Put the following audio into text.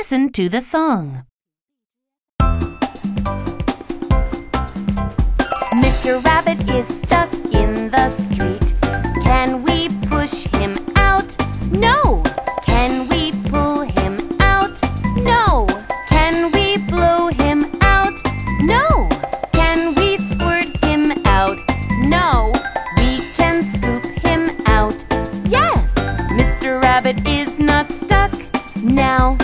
Listen to the song. Mr. Rabbit is stuck in the street. Can we push him out? No. Can we pull him out? No. Can we blow him out? No. Can we squirt him out? No. We can scoop him out. Yes. Mr. Rabbit is not stuck now.